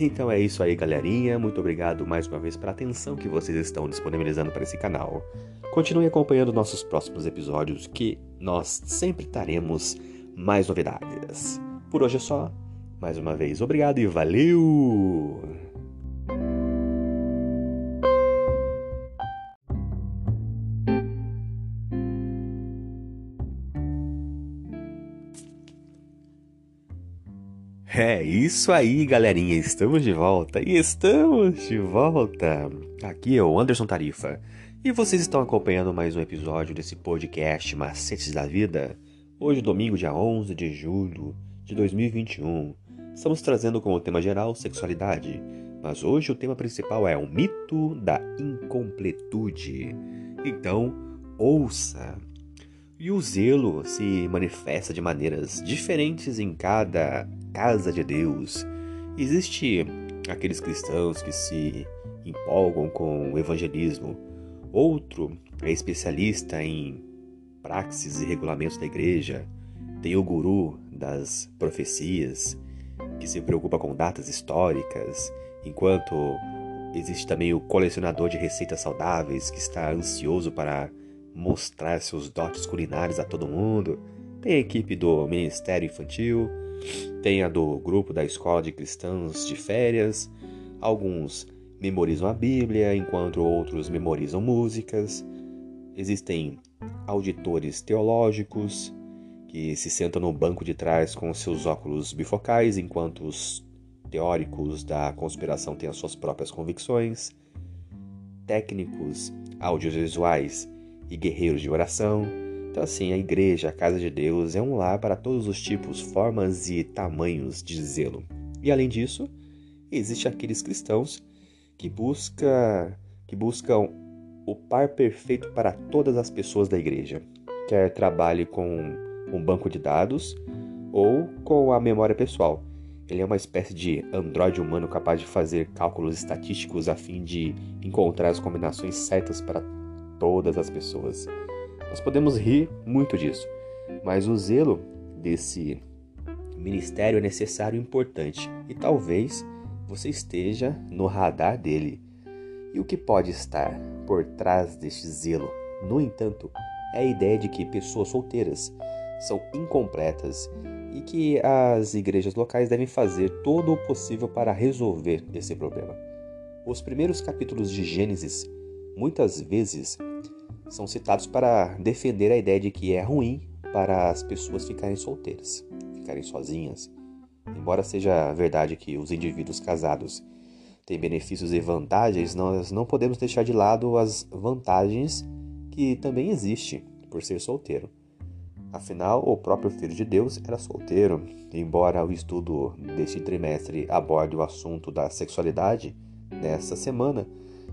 Então é isso aí, galerinha. Muito obrigado mais uma vez pela atenção que vocês estão disponibilizando para esse canal. Continue acompanhando nossos próximos episódios, que nós sempre teremos mais novidades. Por hoje é só. Mais uma vez, obrigado e valeu! É isso aí, galerinha. Estamos de volta e estamos de volta. Aqui é o Anderson Tarifa e vocês estão acompanhando mais um episódio desse podcast Macetes da Vida. Hoje, domingo, dia 11 de julho de 2021. Estamos trazendo como tema geral sexualidade, mas hoje o tema principal é o mito da incompletude. Então, ouça. E o zelo se manifesta de maneiras diferentes em cada casa de Deus. Existe aqueles cristãos que se empolgam com o evangelismo. Outro é especialista em praxis e regulamentos da igreja. Tem o guru das profecias, que se preocupa com datas históricas, enquanto existe também o colecionador de receitas saudáveis, que está ansioso para mostrar seus dotes culinários a todo mundo. Tem a equipe do Ministério Infantil, tem a do grupo da escola de cristãos de férias, alguns memorizam a Bíblia, enquanto outros memorizam músicas. Existem auditores teológicos que se sentam no banco de trás com seus óculos bifocais, enquanto os teóricos da conspiração têm as suas próprias convicções. Técnicos audiovisuais e guerreiros de oração então, assim, a igreja, a casa de Deus, é um lar para todos os tipos, formas e tamanhos de zelo. E além disso, existe aqueles cristãos que busca, que buscam o par perfeito para todas as pessoas da igreja, quer trabalhe com um banco de dados ou com a memória pessoal. Ele é uma espécie de androide humano capaz de fazer cálculos estatísticos a fim de encontrar as combinações certas para todas as pessoas. Nós podemos rir muito disso, mas o zelo desse ministério é necessário e importante, e talvez você esteja no radar dele. E o que pode estar por trás deste zelo? No entanto, é a ideia de que pessoas solteiras são incompletas e que as igrejas locais devem fazer todo o possível para resolver esse problema. Os primeiros capítulos de Gênesis muitas vezes são citados para defender a ideia de que é ruim para as pessoas ficarem solteiras, ficarem sozinhas. Embora seja verdade que os indivíduos casados têm benefícios e vantagens, nós não podemos deixar de lado as vantagens que também existem por ser solteiro. Afinal, o próprio Filho de Deus era solteiro. Embora o estudo deste trimestre aborde o assunto da sexualidade, nesta semana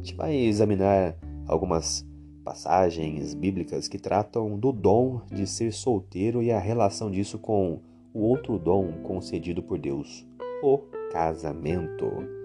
gente vai examinar algumas passagens bíblicas que tratam do dom de ser solteiro e a relação disso com o outro dom concedido por Deus, o casamento.